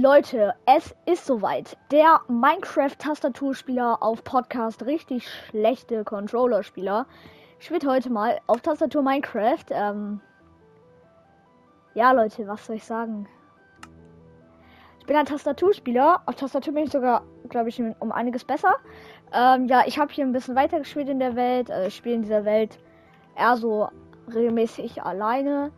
Leute, es ist soweit. Der Minecraft-Tastaturspieler auf Podcast, richtig schlechte Controller-Spieler, spielt heute mal auf Tastatur Minecraft. Ähm ja, Leute, was soll ich sagen? Ich bin ein Tastaturspieler. Auf Tastatur bin ich sogar, glaube ich, um einiges besser. Ähm, ja, ich habe hier ein bisschen weiter gespielt in der Welt. Also ich spiele in dieser Welt eher so regelmäßig alleine.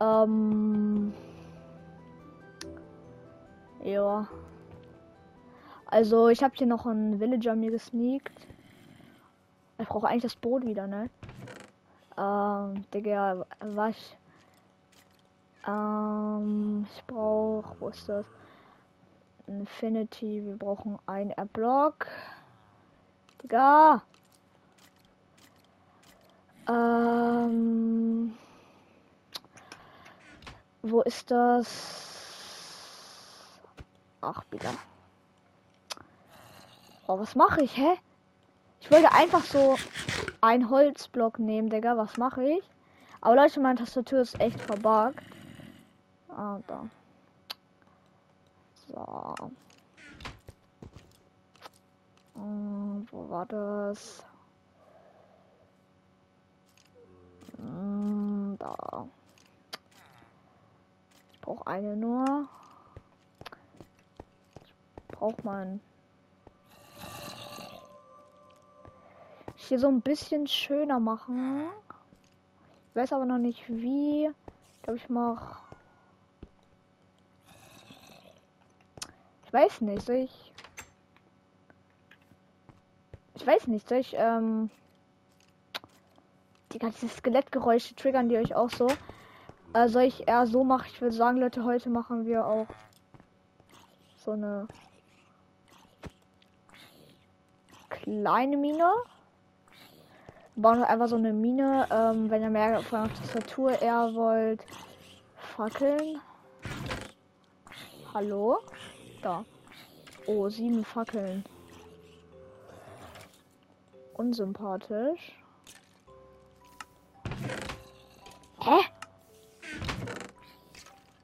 Ähm ja. Also, ich habe hier noch einen Villager mir gesneakt. Ich brauche eigentlich das Boot wieder, ne? Ähm, Digga, was? Ähm, ich brauche, wo ist das? Infinity, wir brauchen ein Airblock. Digga! Ähm, wo ist das? Ach, wieder. Oh, was mache ich, hä? Ich wollte einfach so ein Holzblock nehmen, Digga. Was mache ich? Aber Leute, meine Tastatur ist echt verbuggt. Ah, da. So. Hm, wo war das? Hm, da. Ich brauche eine nur braucht man hier so ein bisschen schöner machen. Ich weiß aber noch nicht wie. Ich glaube, ich mache. Ich weiß nicht, soll ich. Ich weiß nicht, soll ich, ähm. Die ganzen Skelettgeräusche triggern die euch auch so. Äh, soll ich eher so machen? Ich würde sagen, Leute, heute machen wir auch so eine kleine Mine. Wir bauen einfach so eine Mine, ähm, wenn ihr mehr von der Tastatur eher wollt. Fackeln. Hallo? Da. Oh, sieben Fackeln. Unsympathisch. Hä?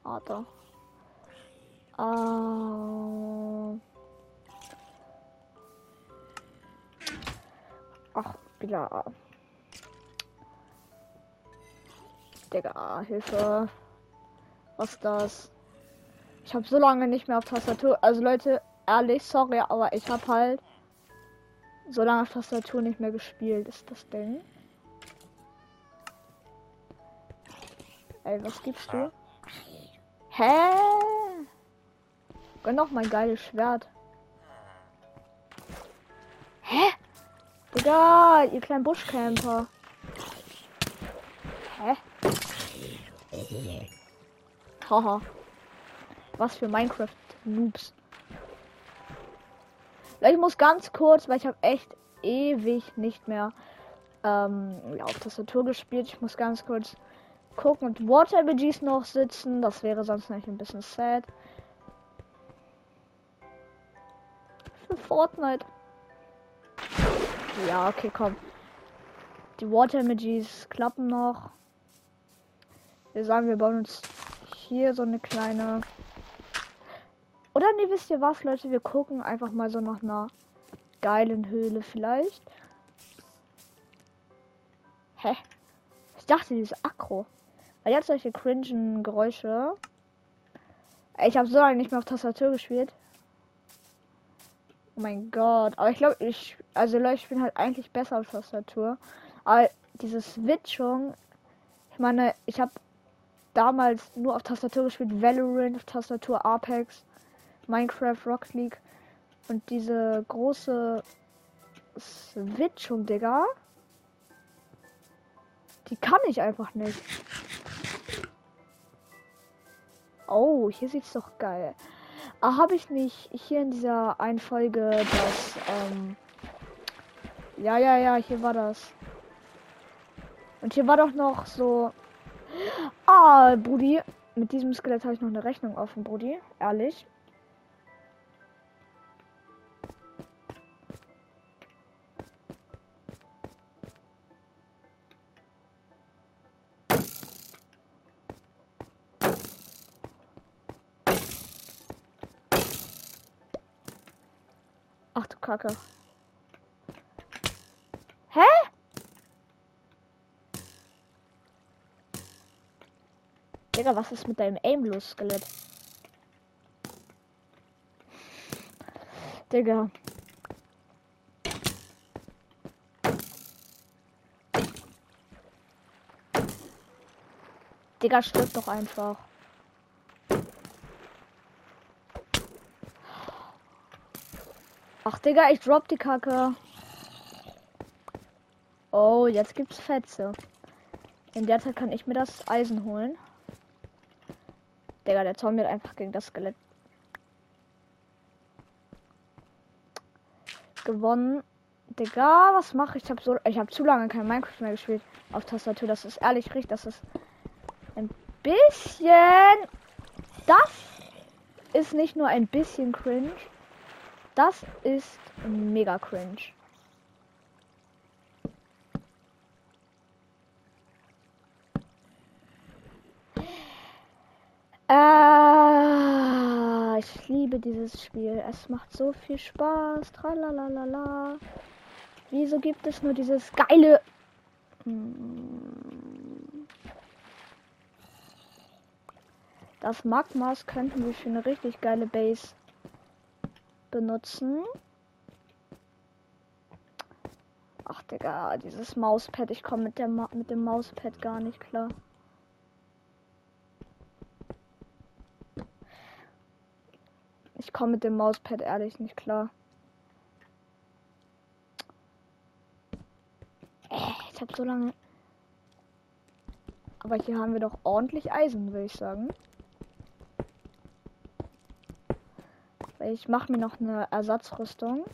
Ah, da. Wieder. Digga, Hilfe. Was ist das? Ich habe so lange nicht mehr auf Tastatur. Also Leute, ehrlich, sorry, aber ich habe halt so lange auf Tastatur nicht mehr gespielt. Ist das Ding? Ey, was gibst du? Hä? Gönn doch mein geiles Schwert. Digga, ihr kleinen Buschcamper. Hä? Haha. Was für Minecraft-Noobs. Ich muss ganz kurz, weil ich habe echt ewig nicht mehr ähm, ja, auf Tastatur gespielt. Ich muss ganz kurz gucken und Water BGs noch sitzen. Das wäre sonst nicht ein bisschen sad. Für Fortnite. Ja, okay, komm. Die Water Magis klappen noch. Wir sagen, wir bauen uns hier so eine kleine. Oder ne, wisst ihr was, Leute? Wir gucken einfach mal so nach einer geilen Höhle vielleicht. Hä? Ich dachte, die ist aggro. Weil jetzt solche cringen Geräusche. Ich habe so lange nicht mehr auf Tastatur gespielt. Oh mein Gott. Aber ich glaube, ich. Also Leute, ich bin halt eigentlich besser auf Tastatur. Aber diese Switchung. Ich meine, ich habe damals nur auf Tastatur gespielt. Valorant auf Tastatur, Apex, Minecraft, Rocket League. Und diese große Switchung, Digga. Die kann ich einfach nicht. Oh, hier sieht's doch geil. Ah, habe ich nicht hier in dieser einen Folge das, ähm ja, ja, ja, hier war das. Und hier war doch noch so. Ah, Brudi. Mit diesem Skelett habe ich noch eine Rechnung offen, Brudi. Ehrlich. Kacke. Hä? Digga, was ist mit deinem Aim los, Skelett? Digga. Digga, stirb doch einfach. Ach, Digga, ich drop die Kacke. Oh, jetzt gibt's Fetze. In der Zeit kann ich mir das Eisen holen. Digga, der Zombie hat einfach gegen das Skelett gewonnen. Digga, was mache ich? Ich habe so, ich habe zu lange kein Minecraft mehr gespielt auf Tastatur. Das ist ehrlich richtig, das ist ein bisschen. Das ist nicht nur ein bisschen cringe. Das ist mega cringe. Äh, ich liebe dieses Spiel. Es macht so viel Spaß. Tralalala. Wieso gibt es nur dieses geile. Hm. Das Magmas könnten wir für eine richtig geile Base benutzen. Ach, Digga, dieses Mauspad. Ich komme mit, Ma mit dem Mauspad gar nicht klar. Ich komme mit dem Mauspad ehrlich nicht klar. Äh, ich habe so lange. Aber hier haben wir doch ordentlich Eisen, würde ich sagen. Ich mache mir noch eine Ersatzrüstung.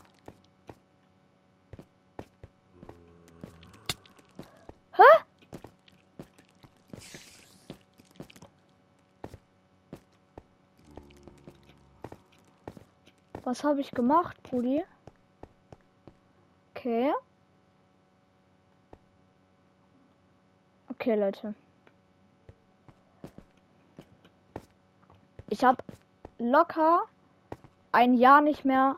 Was habe ich gemacht, Brudi? Okay. Okay, Leute. Ich habe locker ein Jahr nicht mehr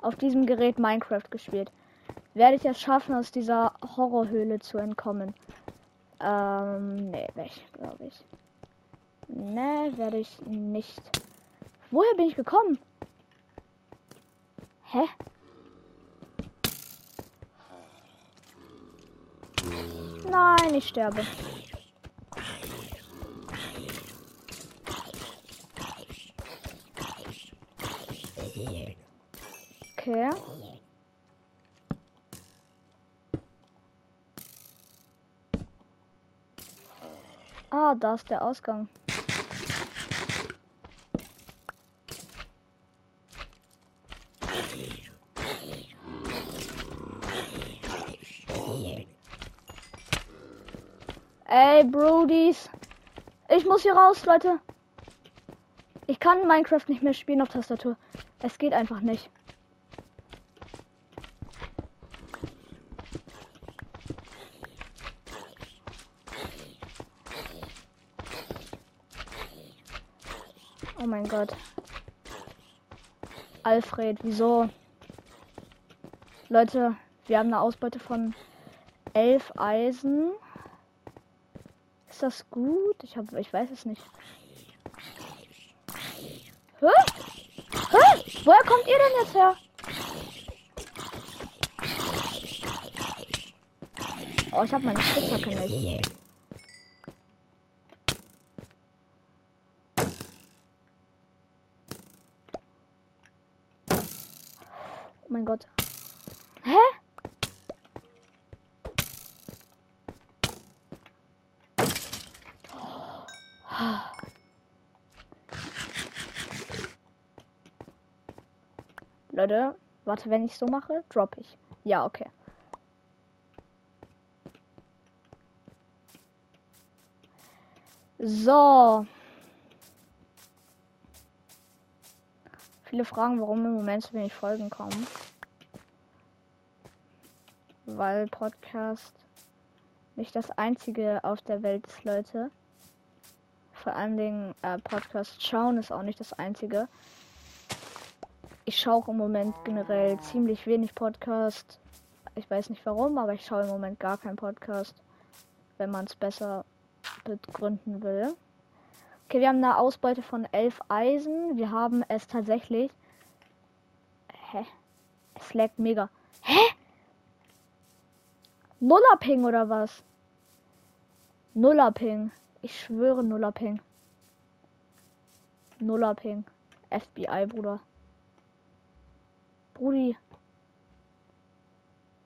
auf diesem Gerät Minecraft gespielt. Werde ich es schaffen, aus dieser Horrorhöhle zu entkommen? Ähm, nee, nicht, glaube ich. Nee, werde ich nicht. Woher bin ich gekommen? Hä? Nein, ich sterbe. Okay. Ah, da ist der Ausgang. Ey, Brodies. Ich muss hier raus, Leute. Ich kann Minecraft nicht mehr spielen auf Tastatur. Es geht einfach nicht. Oh mein Gott. Alfred, wieso? Leute, wir haben eine Ausbeute von elf Eisen. Ist das gut? Ich hab, ich weiß es nicht. Hä? Woher kommt ihr denn jetzt her? Oh, ich habe meine Spitzhacke nicht. Oh mein Gott. Hä? Leute, warte, wenn ich so mache, drop ich. Ja, okay. So. Viele fragen, warum im Moment so wenig Folgen kommen. Weil Podcast nicht das einzige auf der Welt ist, Leute. Vor allen Dingen äh, Podcast schauen ist auch nicht das einzige. Ich schaue im Moment generell ziemlich wenig Podcast. Ich weiß nicht warum, aber ich schaue im Moment gar keinen Podcast, wenn man es besser begründen will. Okay, wir haben eine Ausbeute von 11 Eisen. Wir haben es tatsächlich. Hä? Es laggt mega. Hä? Nullerping oder was? Nullerping. Ich schwöre Nullerping. Nullerping. FBI, Bruder. Brudi.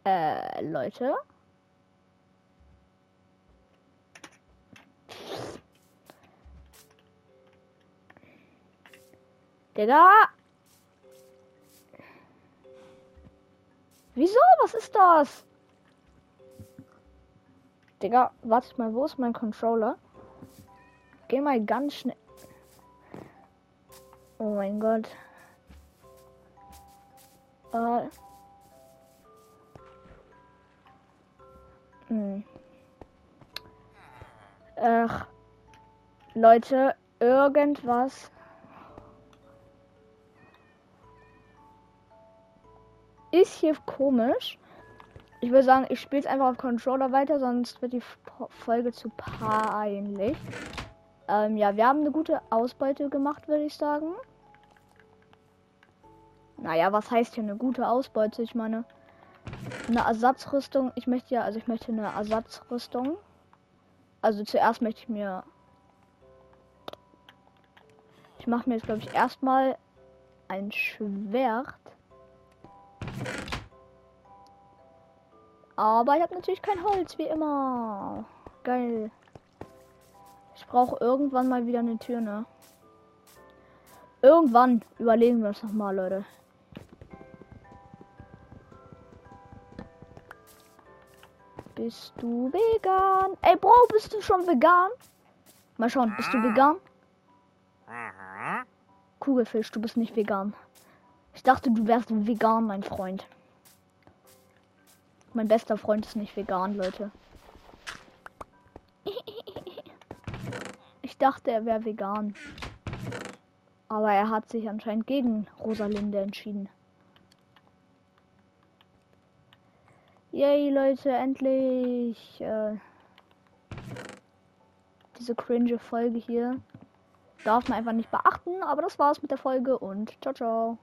Äh, Leute. Digga. Wieso? Was ist das? Digga, wartet mal, wo ist mein Controller? Geh mal ganz schnell. Oh mein Gott. Äh. Hm. Ach. Leute, irgendwas. Ist hier komisch. Ich würde sagen, ich spiele es einfach auf Controller weiter, sonst wird die Folge zu peinlich. Ähm, ja, wir haben eine gute Ausbeute gemacht, würde ich sagen. Naja, was heißt hier eine gute Ausbeute? Ich meine, eine Ersatzrüstung. Ich möchte ja, also ich möchte eine Ersatzrüstung. Also zuerst möchte ich mir. Ich mache mir jetzt, glaube ich, erstmal ein Schwert. Aber ich habe natürlich kein Holz, wie immer. Geil. Ich brauche irgendwann mal wieder eine Tür, ne? Irgendwann überlegen wir es nochmal, Leute. Bist du vegan? Ey, Bro, bist du schon vegan? Mal schauen, bist du vegan? Kugelfisch, du bist nicht vegan. Ich dachte, du wärst vegan, mein Freund. Mein bester Freund ist nicht vegan, Leute. Ich dachte, er wäre vegan. Aber er hat sich anscheinend gegen Rosalinde entschieden. Yay, Leute, endlich. Äh, diese cringe Folge hier darf man einfach nicht beachten. Aber das war's mit der Folge und ciao, ciao.